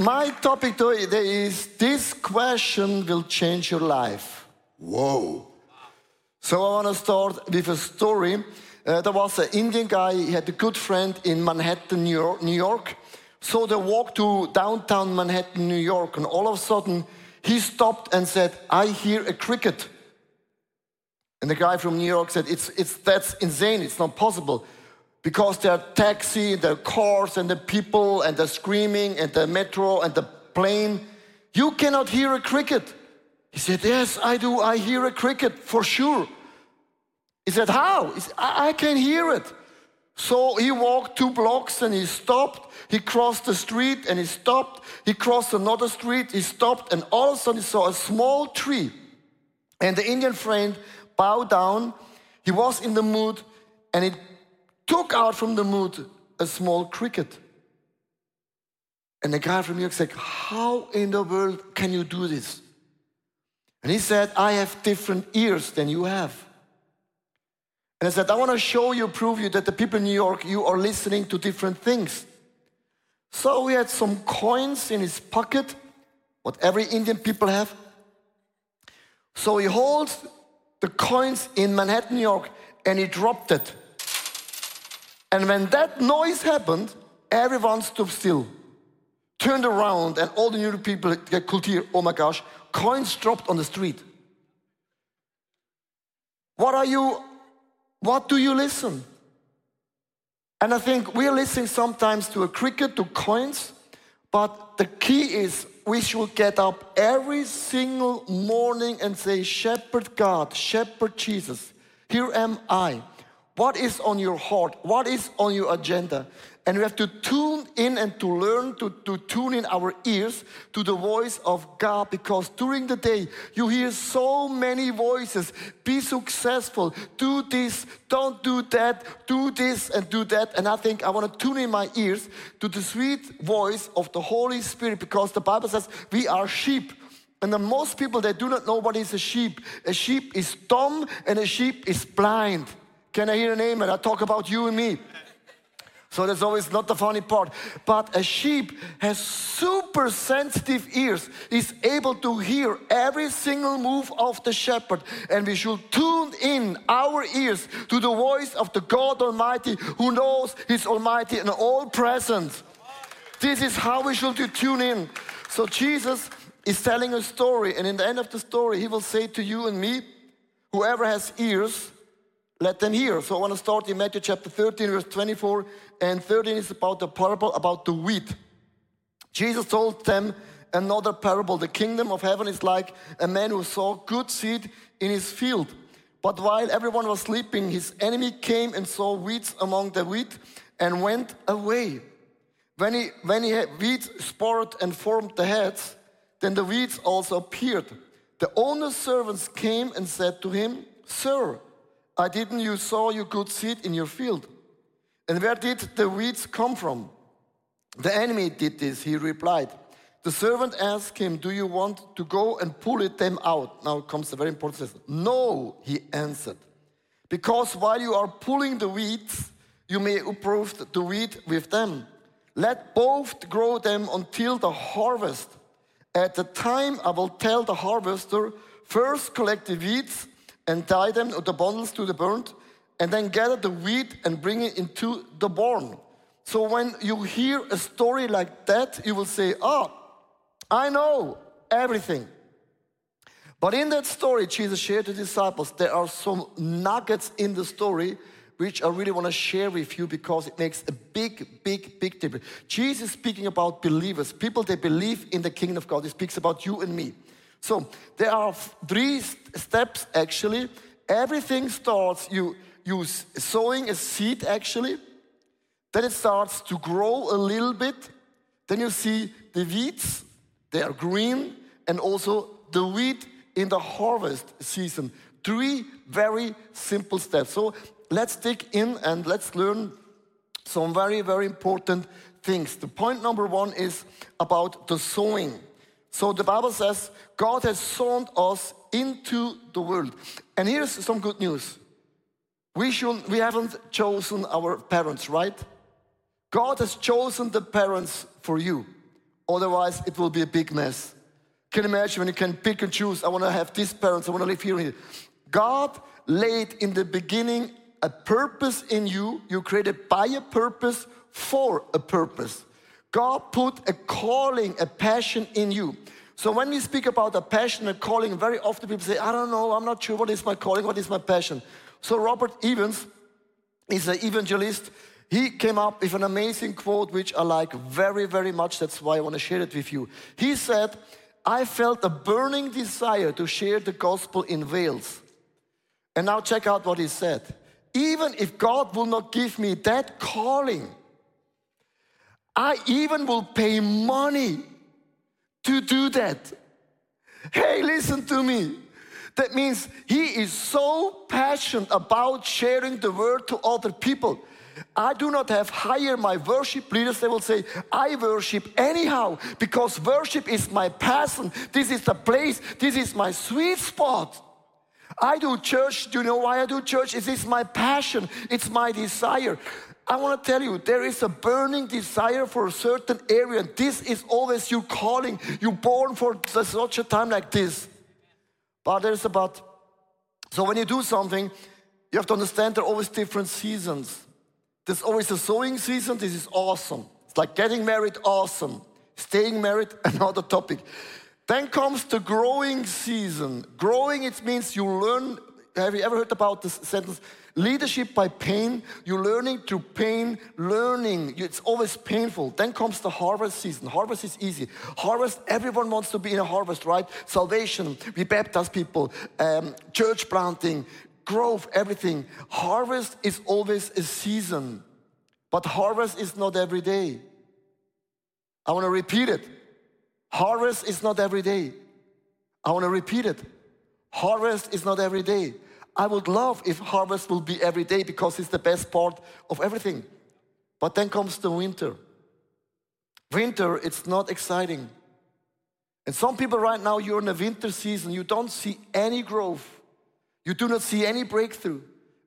my topic today is this question will change your life. Whoa. So I want to start with a story. Uh, there was an Indian guy, he had a good friend in Manhattan, New York, New York. So they walked to downtown Manhattan, New York, and all of a sudden he stopped and said, I hear a cricket. And the guy from New York said, it's, it's, That's insane, it's not possible. Because there are taxi, are cars, and the people, and the screaming, and the metro, and the plane. You cannot hear a cricket. He said, Yes, I do. I hear a cricket for sure. He said, How? He said, I, can hear it. So he walked two blocks and he stopped. He crossed the street and he stopped. He crossed another street, he stopped, and all of a sudden he saw a small tree. And the Indian friend bowed down. He was in the mood and he took out from the mood a small cricket. And the guy from New York said, How in the world can you do this? And he said, I have different ears than you have. And I said, I want to show you, prove you that the people in New York, you are listening to different things. So we had some coins in his pocket, what every Indian people have. So he holds the coins in Manhattan, New York, and he dropped it. And when that noise happened, everyone stood still, turned around, and all the new people could hear, oh my gosh, coins dropped on the street. What are you, what do you listen? And I think we're listening sometimes to a cricket, to coins, but the key is we should get up every single morning and say, Shepherd God, Shepherd Jesus, here am I. What is on your heart? What is on your agenda? And we have to tune in and to learn to, to tune in our ears to the voice of God because during the day you hear so many voices. Be successful, do this, don't do that, do this and do that. And I think I want to tune in my ears to the sweet voice of the Holy Spirit because the Bible says we are sheep. And the most people they do not know what is a sheep. A sheep is dumb and a sheep is blind. Can I hear an amen? I talk about you and me. So that's always not the funny part. But a sheep has super sensitive ears, is able to hear every single move of the shepherd. And we should tune in our ears to the voice of the God Almighty who knows His Almighty and all present. This is how we should tune in. So Jesus is telling a story, and in the end of the story, He will say to you and me, whoever has ears, let them hear. So I want to start in Matthew chapter 13, verse 24 and 13 is about the parable about the wheat. Jesus told them another parable. The kingdom of heaven is like a man who saw good seed in his field. But while everyone was sleeping, his enemy came and saw weeds among the wheat and went away. When he, when he had weeds spoiled and formed the heads, then the weeds also appeared. The owner's servants came and said to him, Sir, I didn't you saw your good seed in your field? And where did the weeds come from? The enemy did this, he replied. The servant asked him, Do you want to go and pull it them out? Now comes the very important sentence. No, he answered. Because while you are pulling the weeds, you may uproot the wheat with them. Let both grow them until the harvest. At the time, I will tell the harvester, first collect the weeds and tie them the bundles to the burnt, and then gather the wheat and bring it into the barn. So when you hear a story like that, you will say, Oh, I know everything. But in that story, Jesus shared to the disciples, there are some nuggets in the story which I really want to share with you because it makes a big, big, big difference. Jesus speaking about believers, people that believe in the kingdom of God. He speaks about you and me. So there are three steps actually. Everything starts you you sowing a seed actually. Then it starts to grow a little bit. Then you see the weeds, they are green, and also the wheat in the harvest season. Three very simple steps. So let's dig in and let's learn some very, very important things. The point number one is about the sowing. So the Bible says God has sown us into the world. And here's some good news. We, should, we haven't chosen our parents, right? God has chosen the parents for you. Otherwise, it will be a big mess. Can you imagine when you can pick and choose? I want to have these parents, I want to live here. here. God laid in the beginning a purpose in you. You created by a purpose for a purpose. God put a calling, a passion in you. So when we speak about a passion a calling, very often people say, I don't know, I'm not sure what is my calling, what is my passion. So Robert Evans is an evangelist. He came up with an amazing quote, which I like very, very much. That's why I want to share it with you. He said, I felt a burning desire to share the gospel in Wales. And now check out what he said. Even if God will not give me that calling, I even will pay money to do that. Hey, listen to me. That means he is so passionate about sharing the word to other people. I do not have hire my worship leaders. They will say, I worship anyhow because worship is my passion. This is the place. This is my sweet spot. I do church. Do you know why I do church? It is my passion. It's my desire. I want to tell you, there is a burning desire for a certain area. And this is always you calling. You're born for such a time like this. But there's about, so when you do something, you have to understand there are always different seasons. There's always a sowing season. This is awesome. It's like getting married, awesome. Staying married, another topic. Then comes the growing season. Growing, it means you learn. Have you ever heard about this sentence? Leadership by pain. You're learning through pain, learning. It's always painful. Then comes the harvest season. Harvest is easy. Harvest, everyone wants to be in a harvest, right? Salvation, we baptize people, um, church planting, growth, everything. Harvest is always a season, but harvest is not every day. I want to repeat it. Harvest is not every day. I want to repeat it. Harvest is not every day. I would love if harvest will be every day because it's the best part of everything. But then comes the winter. Winter, it's not exciting. And some people right now, you're in a winter season, you don't see any growth. You do not see any breakthrough.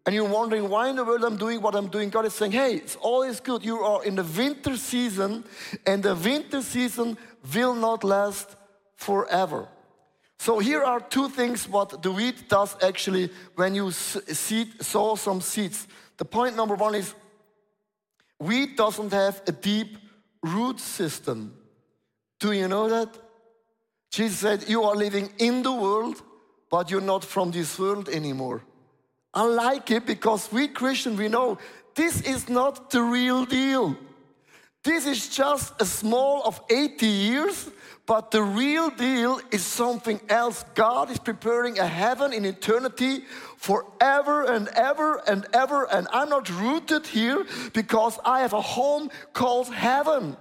And you're wondering why in the world I'm doing what I'm doing. God is saying, hey, it's always good. You are in the winter season, and the winter season will not last forever. So here are two things what the wheat does actually when you seed, sow some seeds. The point number one is wheat doesn't have a deep root system. Do you know that? Jesus said, You are living in the world, but you're not from this world anymore. I like it because we Christian, we know this is not the real deal. This is just a small of 80 years but the real deal is something else. God is preparing a heaven in eternity forever and ever and ever. And I'm not rooted here because I have a home called heaven.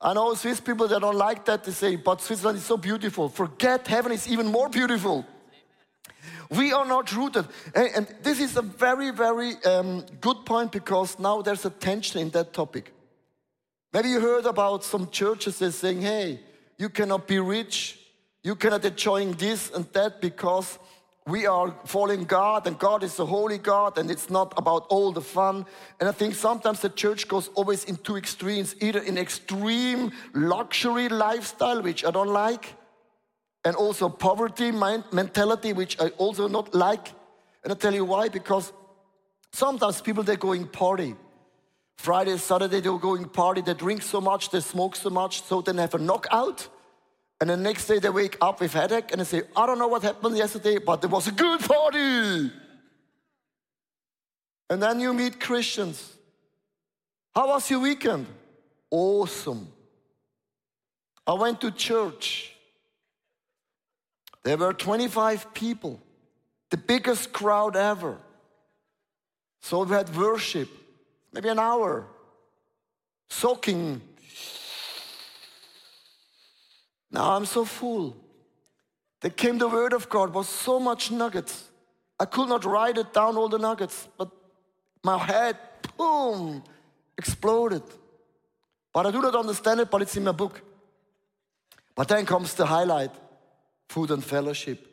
I know Swiss people that don't like that. They say, but Switzerland is so beautiful. Forget heaven is even more beautiful. We are not rooted. And, this is a very, very um, good point because now there's a tension in that topic. Maybe you heard about some churches that saying, hey, you cannot be rich, you cannot enjoy this and that because we are following God and God is a holy God and it's not about all the fun. And I think sometimes the church goes always in two extremes, either in extreme luxury lifestyle, which I don't like, and also poverty mentality, which I also not like. And I tell you why, because sometimes people, they're going party. Friday, Saturday, they were going party, they drink so much, they smoke so much, so then have a knockout. And the next day they wake up with headache and they say, I don't know what happened yesterday, but there was a good party. And then you meet Christians. How was your weekend? Awesome. I went to church. There were 25 people, the biggest crowd ever. So we had worship maybe an hour, soaking. Now I'm so full. There came the word of God, was so much nuggets. I could not write it down, all the nuggets, but my head, boom, exploded. But I do not understand it, but it's in my book. But then comes the highlight food and fellowship.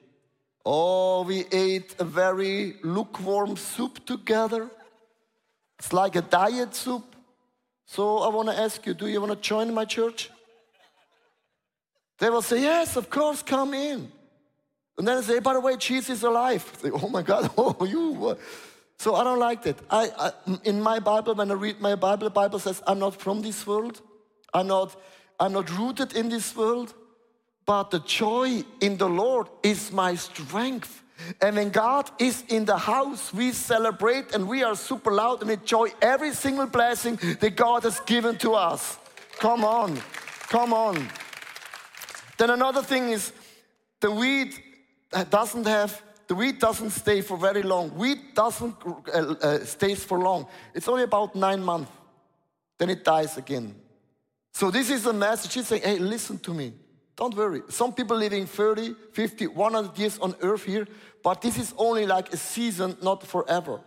Oh, we ate a very lukewarm soup together. It's like a diet soup. So I want to ask you do you want to join my church? They will say, Yes, of course, come in. And then they say, By the way, Jesus is alive. Say, oh my God, oh, you. Uh. So I don't like that. I, I, in my Bible, when I read my Bible, the Bible says, I'm not from this world. I'm not, I'm not rooted in this world. But the joy in the Lord is my strength. And when God is in the house, we celebrate and we are super loud and enjoy every single blessing that God has given to us. Come on, come on. Then another thing is the wheat doesn't have the wheat doesn't stay for very long. Wheat doesn't uh, uh, stays for long. It's only about nine months. Then it dies again. So this is a message. He's saying, hey, listen to me. Don't worry. Some people living 30, 50, 100 years on earth here, but this is only like a season, not forever.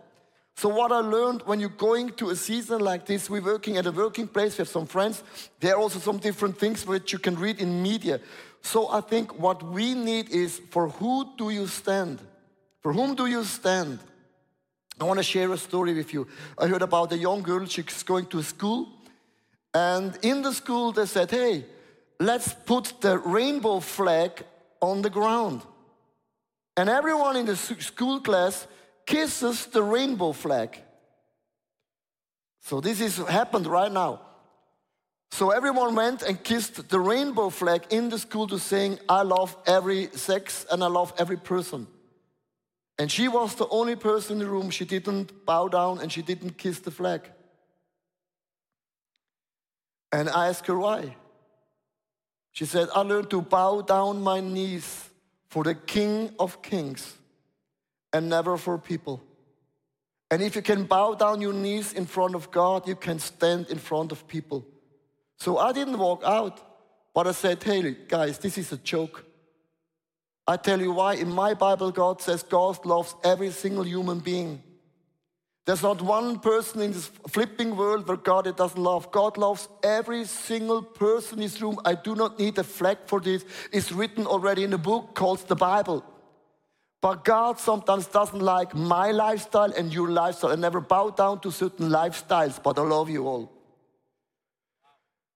So what I learned when you're going to a season like this, we're working at a working place, we have some friends. There are also some different things which you can read in media. So I think what we need is for who do you stand? For whom do you stand? I want to share a story with you. I heard about a young girl, she's going to school, and in the school they said, hey, let's put the rainbow flag on the ground. And everyone in the school class kisses the rainbow flag. So this is happened right now. So everyone went and kissed the rainbow flag in the school to saying, I love every sex and I love every person. And she was the only person in the room, she didn't bow down and she didn't kiss the flag. And I asked her why. She said, I learned to bow down my knees for the King of Kings and never for people. And if you can bow down your knees in front of God, you can stand in front of people. So I didn't walk out, but I said, hey, guys, this is a joke. I tell you why. In my Bible, God says God loves every single human being. There's not one person in this flipping world where God doesn't love. God loves every single person in this room. I do not need a flag for this. It's written already in a book called the Bible. But God sometimes doesn't like my lifestyle and your lifestyle. I never bow down to certain lifestyles, but I love you all.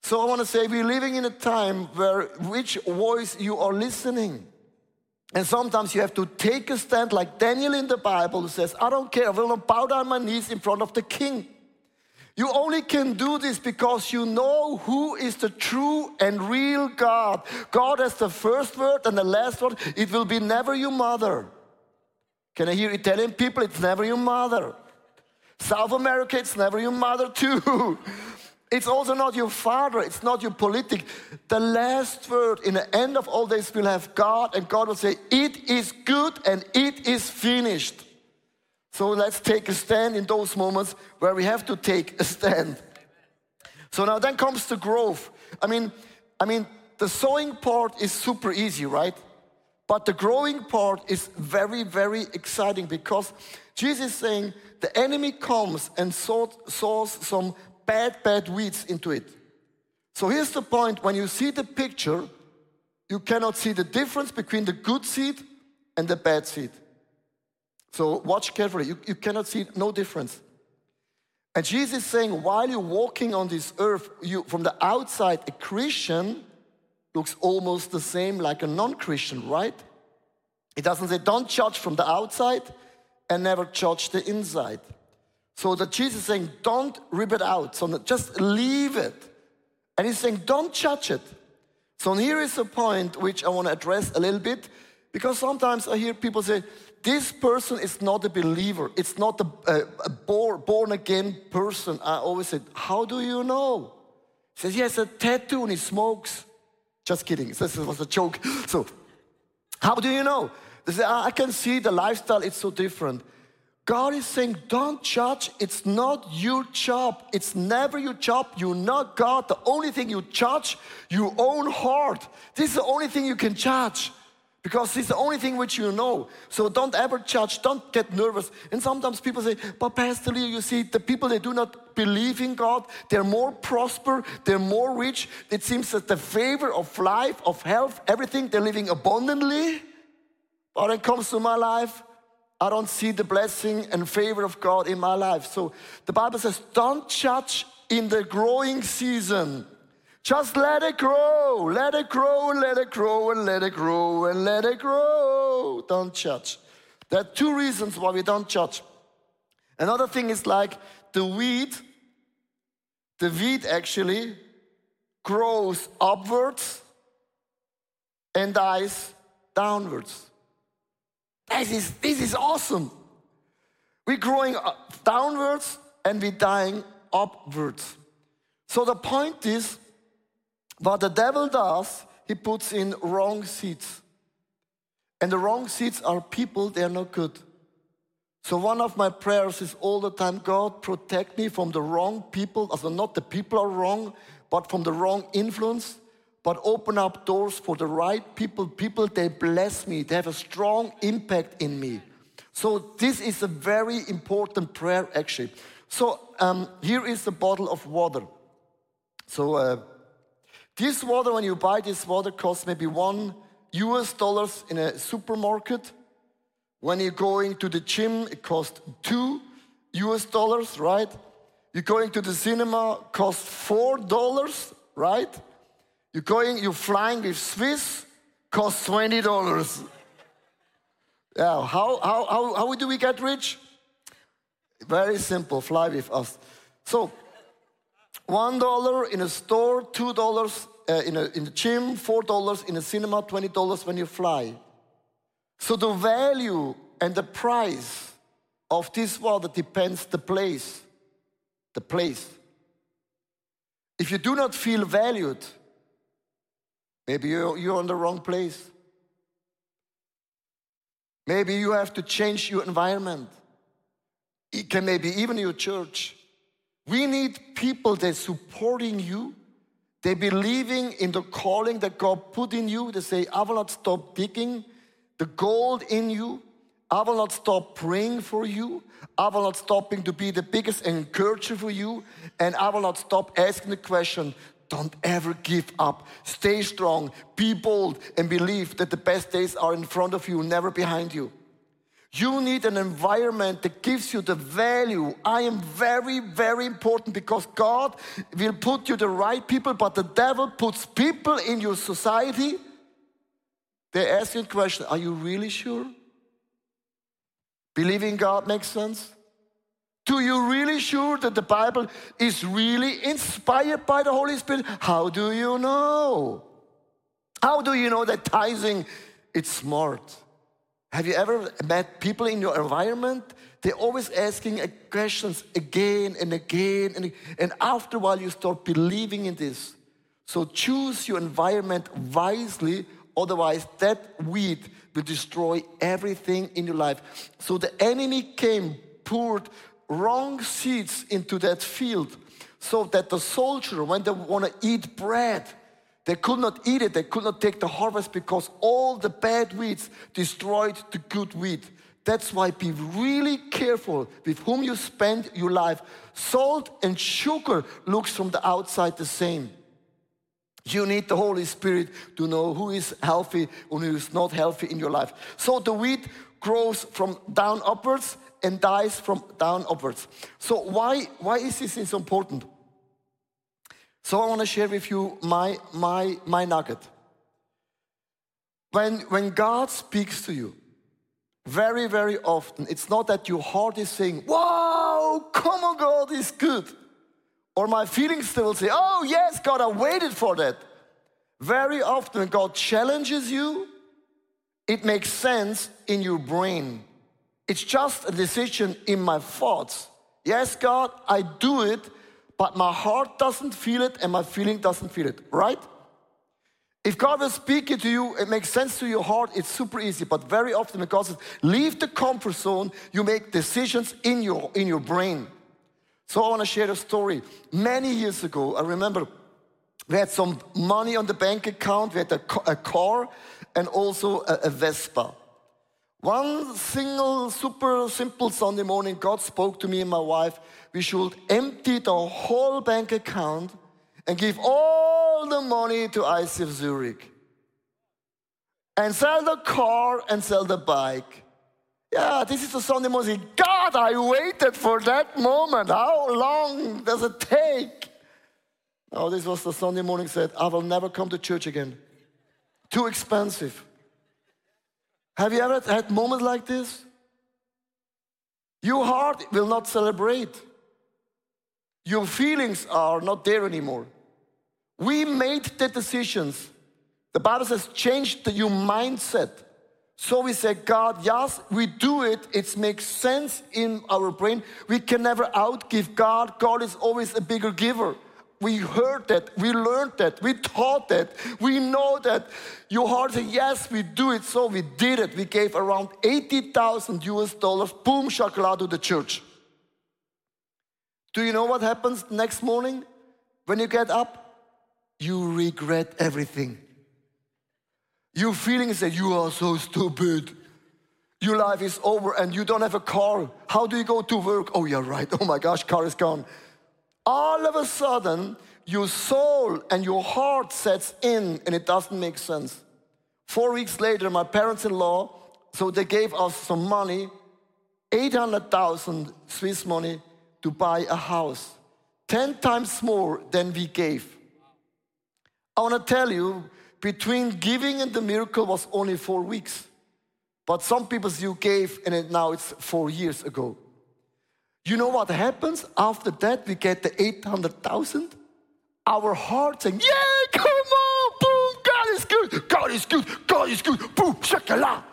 So I want to say we're living in a time where which voice you are listening. And sometimes you have to take a stand like Daniel in the Bible who says, I don't care, I will not bow down my knees in front of the king. You only can do this because you know who is the true and real God. God has the first word and the last word. It will be never your mother. Can I hear Italian people? It's never your mother. South America, it's never your mother too. It's also not your father, it's not your politic. The last word in the end of all this will have God, and God will say, It is good and it is finished. So let's take a stand in those moments where we have to take a stand. So now then comes the growth. I mean, I mean, the sowing part is super easy, right? But the growing part is very, very exciting because Jesus is saying the enemy comes and sows some bad, bad weeds into it. So here's the point when you see the picture, you cannot see the difference between the good seed and the bad seed. So watch carefully. You, you cannot see no difference. And Jesus is saying, while you're walking on this earth, you from the outside, a Christian looks almost the same like a non-Christian, right? It doesn't say don't judge from the outside and never judge the inside. So that Jesus is saying, don't rip it out, so just leave it. And he's saying, don't judge it. So here is a point which I want to address a little bit, because sometimes I hear people say, this person is not a believer. It's not a, a, a born again person. I always say, how do you know? He says, he has a tattoo and he smokes. Just kidding. This was a joke. So, how do you know? They say, ah, I can see the lifestyle, it's so different. God is saying, don't judge. It's not your job. It's never your job. You're not God. The only thing you judge, your own heart. This is the only thing you can judge because it's the only thing which you know. So don't ever judge. Don't get nervous. And sometimes people say, but Pastor Leo, you see, the people that do not believe in God, they're more prosper, they're more rich. It seems that the favor of life, of health, everything, they're living abundantly. But when it comes to my life, I don't see the blessing and favor of God in my life. So the Bible says, don't judge in the growing season. Just let it grow, let it grow, let it grow, and let it grow, and let it grow. Don't judge. There are two reasons why we don't judge. Another thing is like the weed, the weed actually grows upwards and dies downwards. This is, this is awesome. We're growing downwards and we're dying upwards. So the point is, what the devil does, he puts in wrong seeds. And the wrong seeds are people, they're not good. So one of my prayers is all the time, God, protect me from the wrong people. Also not the people are wrong, but from the wrong influence. But open up doors for the right people. People, they bless me. They have a strong impact in me. So this is a very important prayer, actually. So um, here is a bottle of water. So uh, this water, when you buy this water, costs maybe one US dollars in a supermarket. When you're going to the gym, it costs two US dollars, right? You're going to the cinema, costs four dollars, right? You're going, you're flying with Swiss, costs twenty dollars. Yeah, how, how, how, how do we get rich? Very simple, fly with us. So, one dollar in a store, two dollars uh, in, a, in the gym, four dollars in a cinema, twenty dollars when you fly. So the value and the price of this water depends the place. The place. If you do not feel valued, maybe you're, you're in the wrong place. Maybe you have to change your environment. It can maybe even your church. We need people that supporting you. They believing in the calling that God put in you. They say, I will not stop digging the gold in you. I will not stop praying for you. I will not stopping to be the biggest encourager for you. And I will not stop asking the question, don't ever give up. Stay strong, be bold, and believe that the best days are in front of you, never behind you. You need an environment that gives you the value. I am very, very important because God will put you the right people, but the devil puts people in your society. They ask you a question Are you really sure? Believing God makes sense? Do you really sure that the Bible is really inspired by the Holy Spirit? How do you know? How do you know that tithing is smart? Have you ever met people in your environment? They're always asking questions again and again, and, and after a while you start believing in this. So choose your environment wisely, otherwise that weed will destroy everything in your life. So the enemy came, poured wrong seeds into that field so that the soldier, when they want to eat bread, they could not eat it, they could not take the harvest because all the bad weeds destroyed the good wheat. That's why be really careful with whom you spend your life. Salt and sugar looks from the outside the same. You need the Holy Spirit to know who is healthy and who is not healthy in your life. So the wheat grows from down upwards and dies from down upwards. So why, why is this so important? So I want to share with you my, my, my nugget. When, when God speaks to you, very, very often, it's not that your heart is saying, wow, come on, God is good. Or my feelings still say, oh, yes, God, I waited for that. Very often, God challenges you, it makes sense in your brain. It's just a decision in my thoughts. Yes, God, I do it, but my heart doesn't feel it and my feeling doesn't feel it, right? If God will speak it to you, it makes sense to your heart, it's super easy. But very often when God says, leave the comfort zone, you make decisions in your, in your brain. So I want to share a story. Many years ago, I remember we had some money on the bank account, we had a, a car and also a, a Vespa. One single, super simple Sunday morning, God spoke to me and my wife. We should empty the whole bank account and give all the money to ICF Zurich. And sell the car and sell the bike. Yeah, this is the Sunday morning. God, I waited for that moment. How long does it take? Oh, this was the Sunday morning said, I will never come to church again. Too expensive. Have you ever had moments like this? Your heart will not celebrate. Your feelings are not there anymore. We made the decisions. The Bible says, change the, your mindset. So we say, God, yes, we do it. It makes sense in our brain. We can never outgive God. God is always a bigger giver. We heard that, we learned that, we taught that, we know that. Your heart said, Yes, we do it. So we did it. We gave around 80,000 US dollars, boom, shakala to the church. Do you know what happens next morning when you get up? You regret everything. Your feelings that you are so stupid. Your life is over and you don't have a car. How do you go to work? Oh, yeah, right. Oh my gosh, car is gone all of a sudden your soul and your heart sets in and it doesn't make sense. Four weeks later, my parents-in-law, so they gave us some money, 800,000 Swiss money to buy a house. 10 times more than we gave. I want to tell you, between giving and the miracle was only four weeks. But some people you gave and it, now it's four years ago. You know what happens after that? We get the 800,000. Our heart saying, Yeah, come on, boom, God is good, God is good, God is good, boom, shakala.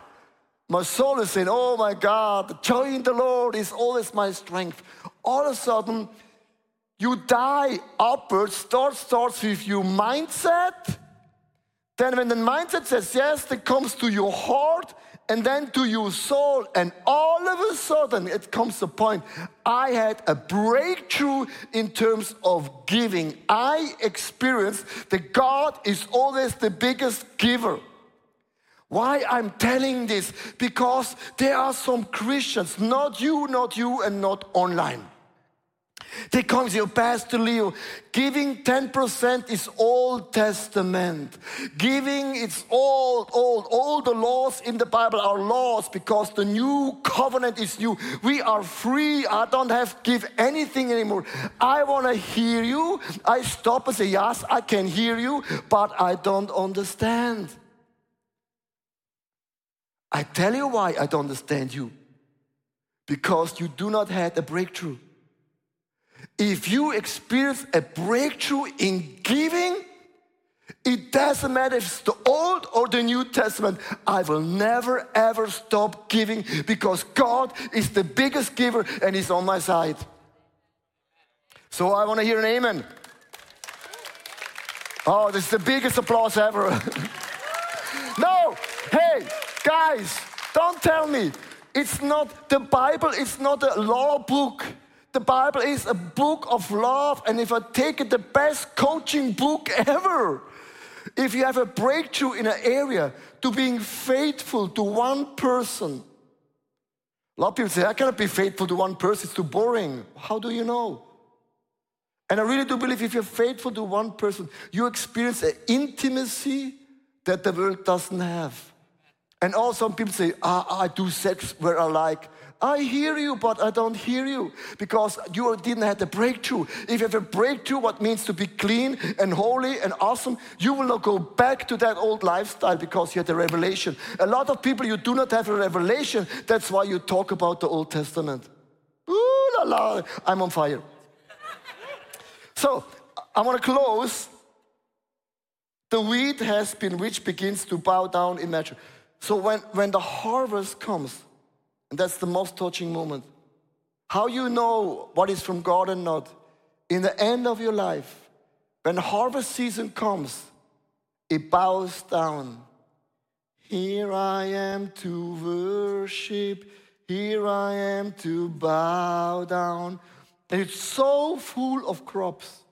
My soul is saying, Oh my God, the joy in the Lord is always my strength. All of a sudden, you die upwards, start starts with your mindset. Then when the mindset says yes, it comes to your heart, and then to your soul. And all of a sudden, it comes a point. I had a breakthrough in terms of giving. I experienced that God is always the biggest giver. Why I'm telling this? Because there are some Christians, not you, not you, and not online they come to you, Pastor Leo, giving 10% is Old Testament. Giving it's old, old. All the laws in the Bible are laws because the new covenant is new. We are free. I don't have to give anything anymore. I want to hear you. I stop and say, Yes, I can hear you, but I don't understand. I tell you why I don't understand you. Because you do not have a breakthrough. If you experience a breakthrough in giving, it doesn't matter if it's the Old or the New Testament. I will never ever stop giving because God is the biggest giver and He's on my side. So I want to hear an amen. Oh, this is the biggest applause ever. no, hey, guys, don't tell me. It's not the Bible, it's not a law book. The Bible is a book of love, and if I take it, the best coaching book ever. If you have a breakthrough in an area to being faithful to one person, a lot of people say, I cannot be faithful to one person, it's too boring. How do you know? And I really do believe if you're faithful to one person, you experience an intimacy that the world doesn't have. And also, some people say, ah, I do sex where I like. I hear you, but I don't hear you because you didn't have the breakthrough. If you have a breakthrough, what means to be clean and holy and awesome, you will not go back to that old lifestyle because you had a revelation. A lot of people, you do not have a revelation. That's why you talk about the Old Testament. Ooh la la, I'm on fire. so I want to close. The wheat has been which begins to bow down in measure. So when, when the harvest comes, and that's the most touching moment. How you know what is from God and not. In the end of your life, when harvest season comes, it bows down. Here I am to worship, here I am to bow down. And it's so full of crops.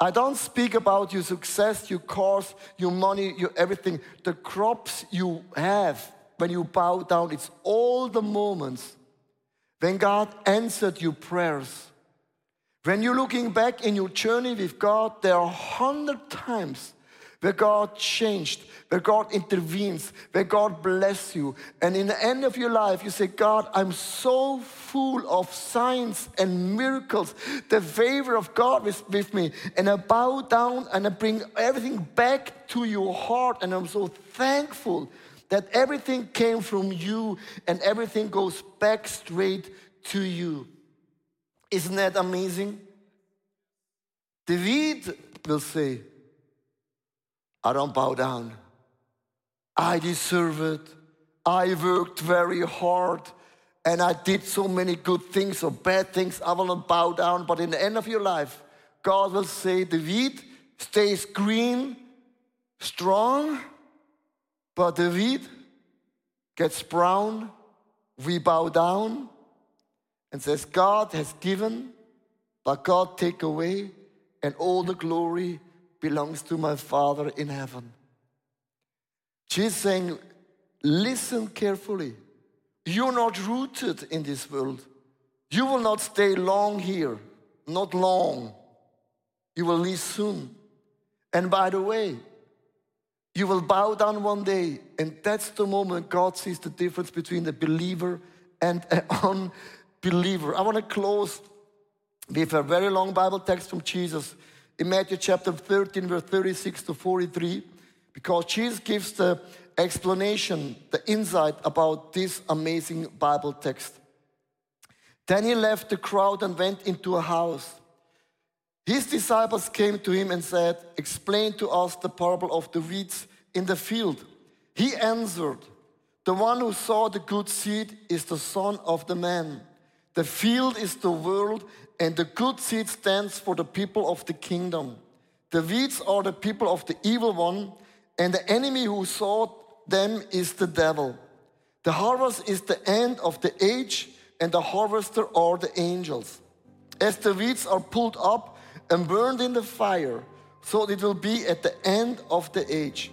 I don't speak about your success, your cars, your money, your everything. The crops you have when you bow down, it's all the moments when God answered your prayers. When you're looking back in your journey with God, there are hundred times where God changed, where God intervenes, where God bless you. And in the end of your life, you say, God, I'm so full of signs and miracles, the favor of God is with me. And I bow down and I bring everything back to your heart. And I'm so thankful that everything came from you and everything goes back straight to you. Isn't that amazing? David will say, I don't bow down. I deserve it. I worked very hard and I did so many good things or bad things. I will not bow down. But in the end of your life, God will say, wheat stays green, strong, but the wheat gets brown. We bow down and says, God has given, but God take away, and all the glory belongs to my Father in heaven. She's saying, listen carefully. You're not rooted in this world. You will not stay long here, not long. You will leave soon. And by the way, you will bow down one day, and that's the moment God sees the difference between a believer and an unbeliever. I want to close with a very long Bible text from Jesus in Matthew chapter 13, verse 36 to 43, because Jesus gives the explanation, the insight about this amazing Bible text. Then he left the crowd and went into a house. His disciples came to him and said, Explain to us the parable of the weeds in the field. He answered, The one who saw the good seed is the Son of the man. The field is the world, and the good seed stands for the people of the kingdom. The weeds are the people of the evil one, and the enemy who sought them is the devil. The harvest is the end of the age, and the harvester are the angels. As the weeds are pulled up and burned in the fire, so it will be at the end of the age.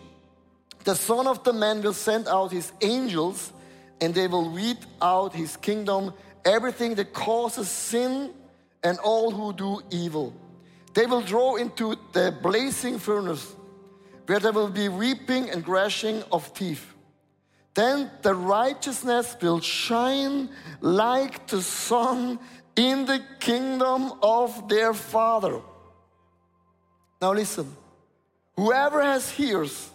The Son of the Man will send out his angels, and they will weed out his kingdom, everything that causes sin and all who do evil. They will draw into the blazing furnace where there will be weeping and gnashing of teeth. Then the righteousness will shine like the sun in the kingdom of their Father. Now listen, whoever has ears,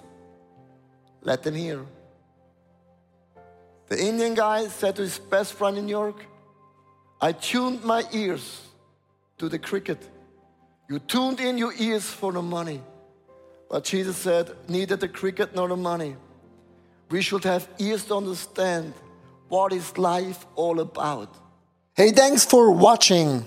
let them hear. The Indian guy said to his best friend in New York, I tuned my ears to the cricket. You tuned in your ears for the money. But Jesus said, neither the cricket nor the money. We should have ears to understand what is life all about. Hey, thanks for watching.